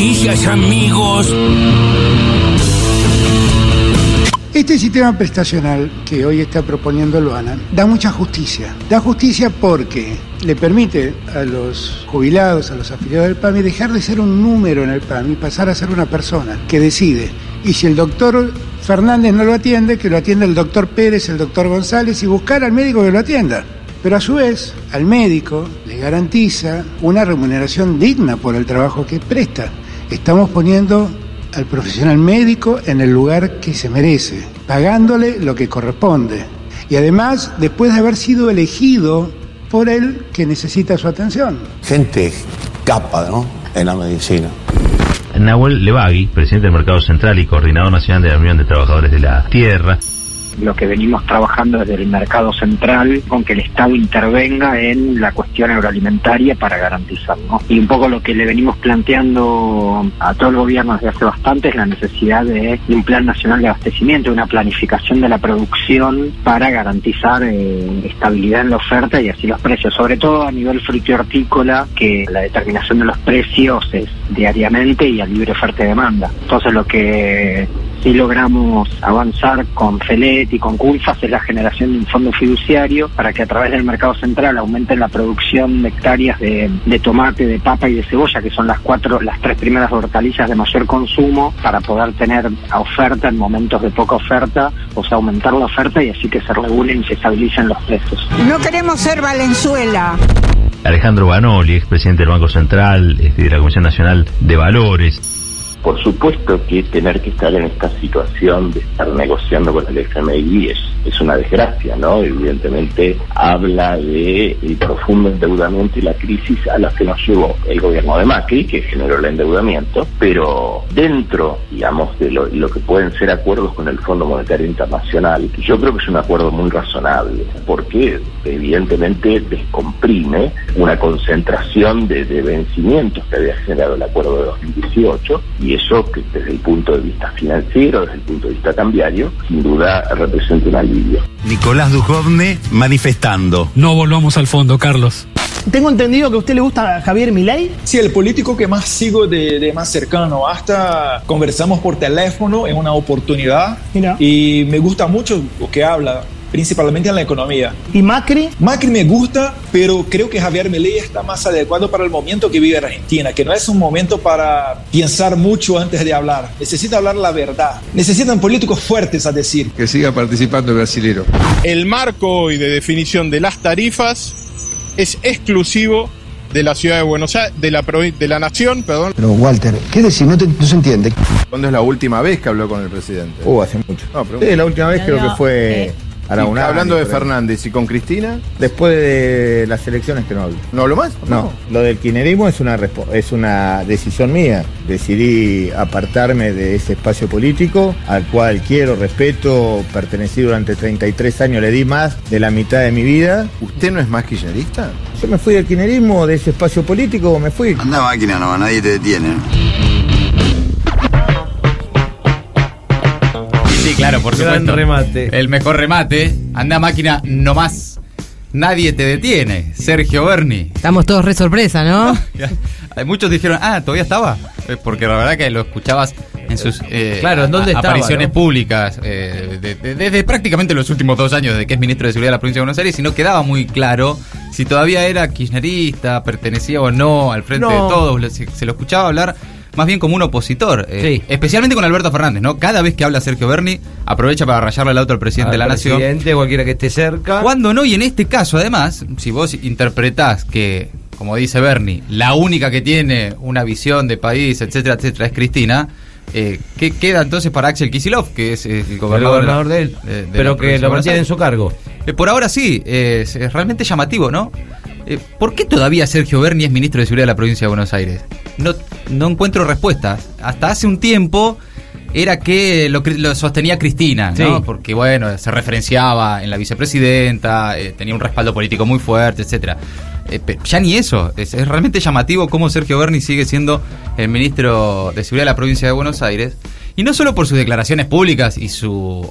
noticias, amigos. Este sistema prestacional que hoy está proponiendo Loana da mucha justicia. Da justicia porque le permite a los jubilados, a los afiliados del PAMI, dejar de ser un número en el PAMI pasar a ser una persona que decide. Y si el doctor Fernández no lo atiende, que lo atienda el doctor Pérez, el doctor González y buscar al médico que lo atienda. Pero a su vez, al médico le garantiza una remuneración digna por el trabajo que presta. Estamos poniendo al profesional médico en el lugar que se merece, pagándole lo que corresponde. Y además, después de haber sido elegido por él que necesita su atención. Gente capa, ¿no? En la medicina. Nahuel Levagui, presidente del Mercado Central y coordinador nacional de la Unión de Trabajadores de la Tierra, lo que venimos trabajando desde el mercado central con que el Estado intervenga en la cuestión agroalimentaria para garantizarlo. Y un poco lo que le venimos planteando a todo el gobierno desde hace bastante es la necesidad de un plan nacional de abastecimiento, una planificación de la producción para garantizar eh, estabilidad en la oferta y así los precios, sobre todo a nivel hortícola, que la determinación de los precios es diariamente y a libre oferta y demanda. Entonces lo que si logramos avanzar con FELET y con CULFAS es la generación de un fondo fiduciario para que a través del mercado central aumenten la producción de hectáreas de, tomate, de papa y de cebolla, que son las cuatro, las tres primeras hortalizas de mayor consumo, para poder tener oferta en momentos de poca oferta, o sea, aumentar la oferta y así que se regulen y se estabilicen los precios. No queremos ser Valenzuela. Alejandro Banoli, expresidente del Banco Central, de la Comisión Nacional de Valores. Por supuesto que tener que estar en esta situación de estar negociando con el FMI es, es una desgracia, ¿no? Evidentemente habla de el profundo endeudamiento y la crisis a la que nos llevó el gobierno de Macri, que generó el endeudamiento, pero dentro, digamos, de lo, que pueden ser acuerdos con el Fondo Monetario Internacional, yo creo que es un acuerdo muy razonable, porque evidentemente descomprime una concentración de, de vencimientos que había generado el acuerdo de 2018 y y eso que desde el punto de vista financiero, desde el punto de vista cambiario, sin duda representa un alivio. Nicolás Dujovne manifestando. No volvamos al fondo, Carlos. Tengo entendido que a usted le gusta Javier Milei. Sí, el político que más sigo de, más cercano. Hasta conversamos por teléfono en una oportunidad y me gusta mucho lo que habla principalmente en la economía. ¿Y Macri? Macri me gusta, pero creo que Javier Milei está más adecuado para el momento que vive Argentina, que no es un momento para pensar mucho antes de hablar. Necesita hablar la verdad. Necesitan políticos fuertes a decir. Que siga participando el brasilero. El marco hoy de definición de las tarifas es exclusivo de la ciudad de Buenos Aires, de la, de la nación, perdón. Pero Walter, ¿qué decir? No, no se entiende. ¿Cuándo es la última vez que habló con el presidente? Uh, hace mucho. No, sí, la última vez creo que fue... Eh, Hablando de Fernández y con Cristina. Después de las elecciones que no hablo. ¿No hablo más? No, lo del kirchnerismo es una, es una decisión mía. Decidí apartarme de ese espacio político al cual quiero, respeto, pertenecí durante 33 años, le di más de la mitad de mi vida. ¿Usted no es más kirchnerista? Yo me fui del kirchnerismo, de ese espacio político, me fui. Anda máquina, no, nadie te detiene. Sí, claro, por supuesto. remate. El mejor remate. Anda máquina, no más. Nadie te detiene. Sergio Berni. Estamos todos re sorpresa, ¿no? Muchos dijeron, ah, todavía estaba. Eh, porque la verdad que lo escuchabas en sus eh, claro, ¿en dónde apariciones públicas eh, desde prácticamente los últimos dos años de que es ministro de Seguridad de la provincia de Buenos Aires y no quedaba muy claro si todavía era kirchnerista, pertenecía o no al frente de todos. se lo escuchaba hablar más bien como un opositor. Eh, especialmente con Alberto Fernández, ¿no? Cada vez que habla Sergio Berni, aprovecha para rayarle el auto al presidente de la nación. Presidente, cualquiera que esté cerca. Cuando no, y en este caso, además, si vos interpretás que, como dice Berni, la única que tiene una visión de país, etcétera, etcétera, es Cristina. Eh, ¿Qué queda entonces para Axel Kisilov, que es el gobernador, de, él? pero que lo mantiene en su cargo. Eh, por ahora sí, es, realmente llamativo, ¿no? Eh, ¿Por qué todavía Sergio Berni es ministro de Seguridad de la provincia de Buenos Aires? No, no encuentro respuestas. Hasta hace un tiempo era que lo, sostenía Cristina, ¿no? Porque, bueno, se referenciaba en la vicepresidenta, eh, tenía un respaldo político muy fuerte, etcétera. Eh, ya ni eso. Es, realmente llamativo cómo Sergio Berni sigue siendo el ministro de Seguridad de la provincia de Buenos Aires. Y no solo por sus declaraciones públicas y su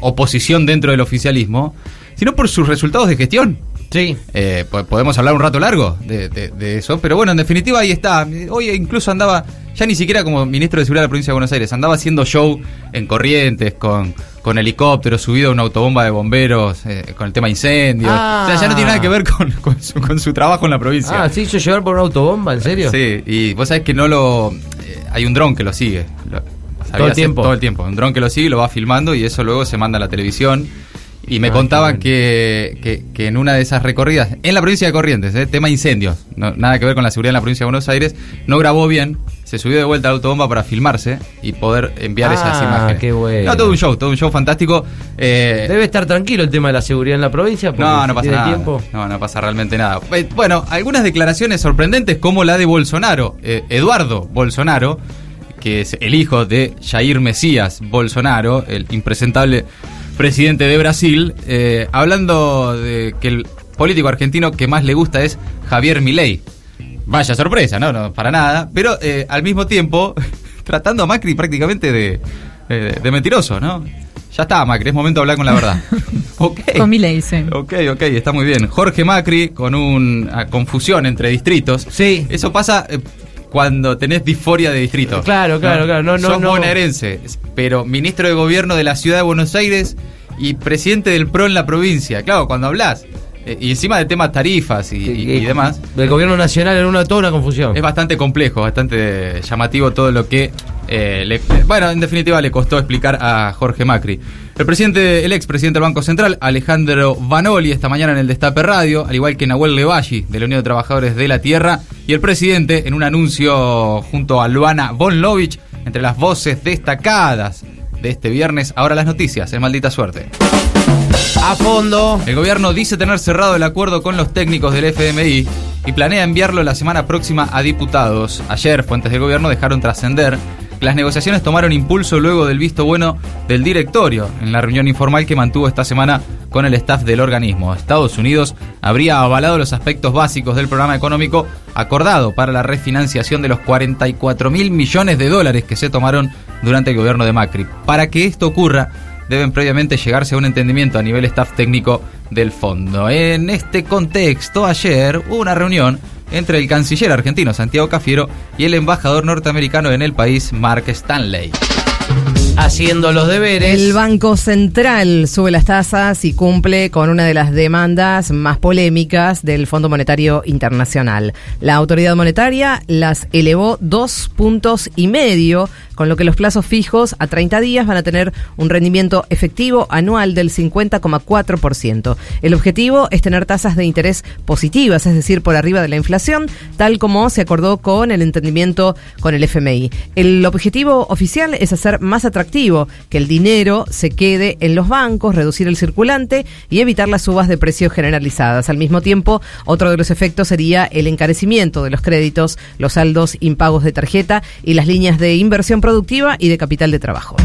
oposición dentro del oficialismo, sino por sus resultados de gestión. Sí. Eh, podemos hablar un rato largo de, eso, pero bueno, en definitiva ahí está. Hoy incluso andaba ya ni siquiera como ministro de Seguridad de la provincia de Buenos Aires, andaba haciendo show en Corrientes con, con helicópteros, subido a una autobomba de bomberos, eh, con el tema incendios. Ah. O sea, ya no tiene nada que ver con, con su, con su trabajo en la provincia. Ah, ¿se hizo llevar por una autobomba? ¿En serio? Sí, y vos sabés que no lo. eh, hay un dron que lo sigue. Lo- sabía el tiempo. Todo el tiempo. Un dron que lo sigue, lo va filmando y eso luego se manda a la televisión. Y me Ah, contaban que, que, que en una de esas recorridas, en la provincia de Corrientes, eh, tema incendios, no- nada que ver con la seguridad en la provincia de Buenos Aires, no grabó bien, se subió de vuelta a la autobomba para filmarse y poder enviar esas Ah, imágenes. qué bueno. No, todo un show, todo un show fantástico. Eh, Debe estar tranquilo el tema de la seguridad en la provincia. porque no, no pasa nada. tiempo. No, no pasa realmente nada. Eh, Bueno, algunas declaraciones sorprendentes como la de Bolsonaro, eh, Eduardo Bolsonaro, que es el hijo de Jair Mesías Bolsonaro, el impresentable presidente de Brasil, eh, hablando de que el político argentino que más le gusta es Javier Milei. Vaya sorpresa, no, no, para nada. Pero eh, al mismo tiempo, tratando a Macri prácticamente de, eh, de mentiroso, ¿no? Ya está, Macri, es momento de hablar con la verdad. ok. Con mi ley, sí. Ok, ok, está muy bien. Jorge Macri con una confusión entre distritos. Sí. Eso pasa eh, cuando tenés disforia de distrito. Claro, claro, claro. No, no, Sos no. bonaerense, pero ministro de gobierno de la ciudad de Buenos Aires y presidente del PRO en la provincia. Claro, cuando hablas. eh, y encima de temas tarifas y, y- y demás. Del gobierno nacional era una, toda una confusión. Es bastante complejo, bastante llamativo todo lo que eh, le, bueno, en definitiva le costó explicar a Jorge Macri. El presidente, el ex presidente del Banco Central, Alejandro Vanoli, esta mañana en el Destape Radio, al igual que Nahuel Levalli, de la Unión de Trabajadores de la Tierra, y el presidente en un anuncio junto a Luana Bonlovich, entre las voces destacadas de este viernes. Ahora las noticias, en maldita suerte. A fondo. El gobierno dice tener cerrado el acuerdo con los técnicos del FMI y planea enviarlo la semana próxima a diputados. Ayer, fuentes del gobierno dejaron trascender las negociaciones tomaron impulso luego del visto bueno del directorio en la reunión informal que mantuvo esta semana con el staff del organismo. Estados Unidos habría avalado los aspectos básicos del programa económico acordado para la refinanciación de los 44 mil millones de dólares que se tomaron durante el gobierno de Macri. Para que esto ocurra, deben previamente llegarse a un entendimiento a nivel staff técnico del fondo. En este contexto, ayer hubo una reunión entre el canciller argentino Santiago Cafiero y el embajador norteamericano en el país Mark Stanley. Haciendo los deberes. El Banco Central sube las tasas y cumple con una de las demandas más polémicas del Fondo Monetario Internacional. La autoridad monetaria las elevó dos puntos y medio, con lo que los plazos fijos a 30 días van a tener un rendimiento efectivo anual del 50,4%. El objetivo es tener tasas de interés positivas, es decir, por arriba de la inflación, tal como se acordó con el entendimiento con el FMI. El objetivo oficial es hacer más atractivo que el dinero se quede en los bancos, reducir el circulante y evitar las subas de precios generalizadas. Al mismo tiempo, otro de los efectos sería el encarecimiento de los créditos, los saldos impagos de tarjeta y las líneas de inversión productiva y de capital de trabajo.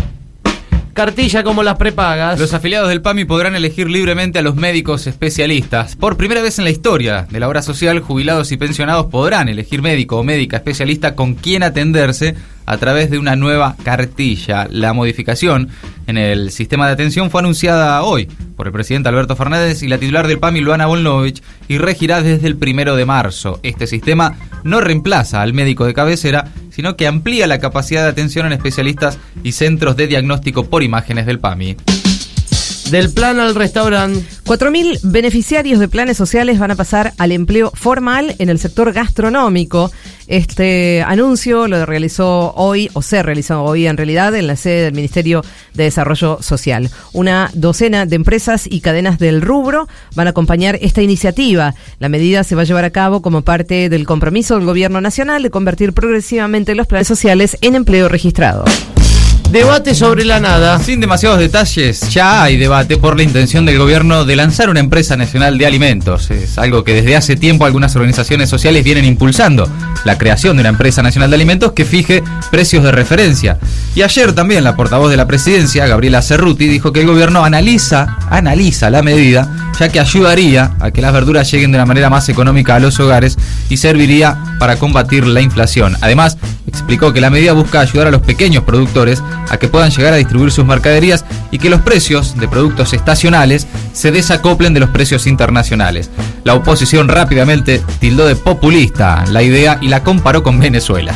Cartilla como las prepagas. Los afiliados del PAMI podrán elegir libremente a los médicos especialistas. Por primera vez en la historia de la obra social, jubilados y pensionados podrán elegir médico o médica especialista con quien atenderse a través de una nueva cartilla. La modificación en el sistema de atención fue anunciada hoy por el presidente Alberto Fernández y la titular del PAMI, Luana Volnovich, y regirá desde el primero de marzo. Este sistema no reemplaza al médico de cabecera, sino que amplía la capacidad de atención en especialistas y centros de diagnóstico por imágenes del PAMI. Del plan al restaurante. 4.000 beneficiarios de planes sociales van a pasar al empleo formal en el sector gastronómico. Este anuncio lo realizó hoy, o se realizó hoy en realidad, en la sede del Ministerio de Desarrollo Social. Una docena de empresas y cadenas del rubro van a acompañar esta iniciativa. La medida se va a llevar a cabo como parte del compromiso del Gobierno Nacional de convertir progresivamente los planes sociales en empleo registrado. Debate sobre la nada. Sin demasiados detalles, ya hay debate por la intención del gobierno de lanzar una empresa nacional de alimentos. Es algo que desde hace tiempo algunas organizaciones sociales vienen impulsando, la creación de una empresa nacional de alimentos que fije precios de referencia. Y ayer también la portavoz de la presidencia, Gabriela Cerruti, dijo que el gobierno analiza, analiza la medida, ya que ayudaría a que las verduras lleguen de una manera más económica a los hogares y serviría para combatir la inflación. Además, explicó que la medida busca ayudar a los pequeños productores a que puedan llegar a distribuir sus mercaderías y que los precios de productos estacionales se desacoplen de los precios internacionales. La oposición rápidamente tildó de populista la idea y la comparó con Venezuela.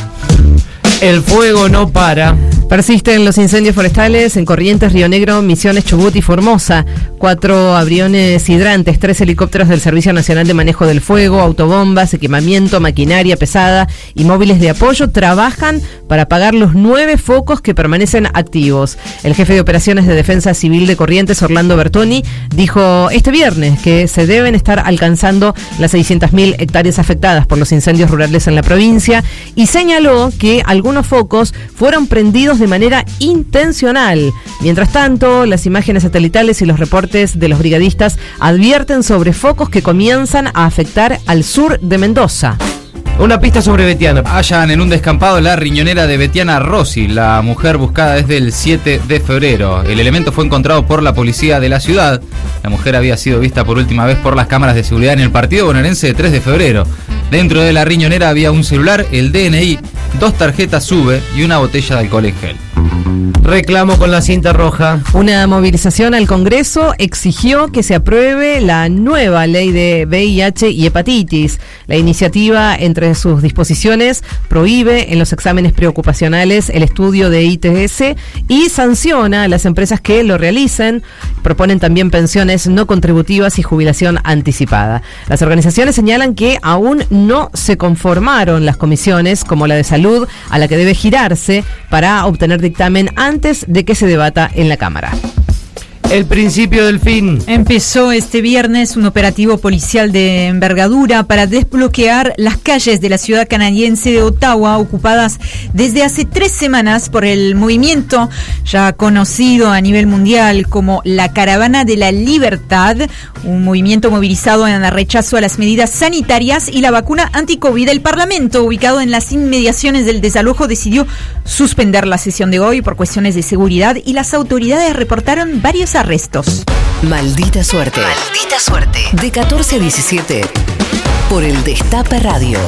El fuego no para. Persisten los incendios forestales en Corrientes, Río Negro, Misiones, Chubut y Formosa. Cuatro aviones hidrantes, tres helicópteros del Servicio Nacional de Manejo del Fuego, autobombas, equipamiento, maquinaria pesada y móviles de apoyo trabajan para apagar los nueve focos que permanecen activos. El jefe de operaciones de Defensa Civil de Corrientes, Orlando Bertoni, dijo este viernes que se deben estar alcanzando las 600.000 hectáreas afectadas por los incendios rurales en la provincia y señaló que algunos focos fueron prendidos de manera intencional. Mientras tanto, las imágenes satelitales y los reportes de los brigadistas advierten sobre focos que comienzan a afectar al sur de Mendoza. Una pista sobre Betiana. Hallan en un descampado la riñonera de Betiana Rossi, la mujer buscada desde el 7 de febrero. El elemento fue encontrado por la policía de la ciudad. La mujer había sido vista por última vez por las cámaras de seguridad en el partido bonaerense de 3 de febrero. Dentro de la riñonera había un celular, el DNI, dos tarjetas SUBE y una botella de alcohol en gel. Reclamo con la cinta roja. Una movilización al Congreso exigió que se apruebe la nueva ley de VIH y hepatitis. La iniciativa, entre sus disposiciones, prohíbe en los exámenes preocupacionales el estudio de ITS y sanciona a las empresas que lo realicen. Proponen también pensiones no contributivas y jubilación anticipada. Las organizaciones señalan que aún no se conformaron las comisiones, como la de salud, a la que debe girarse para obtener dictamen antes de que se debata en la Cámara. El principio del fin. Empezó este viernes un operativo policial de envergadura para desbloquear las calles de la ciudad canadiense de Ottawa, ocupadas desde hace tres semanas por el movimiento ya conocido a nivel mundial como la Caravana de la Libertad, un movimiento movilizado en el rechazo a las medidas sanitarias y la vacuna anti-COVID. El Parlamento, ubicado en las inmediaciones del desalojo, decidió suspender la sesión de hoy por cuestiones de seguridad y las autoridades reportaron varios arrestos. Maldita suerte. Maldita suerte. De 14 a 17 por el Destape Radio.